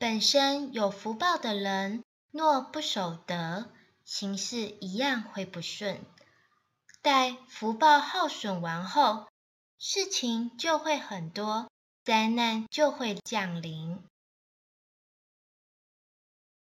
本身有福报的人若不守德行事一样会不顺。待福报耗损完后事情就会很多灾难就会降临。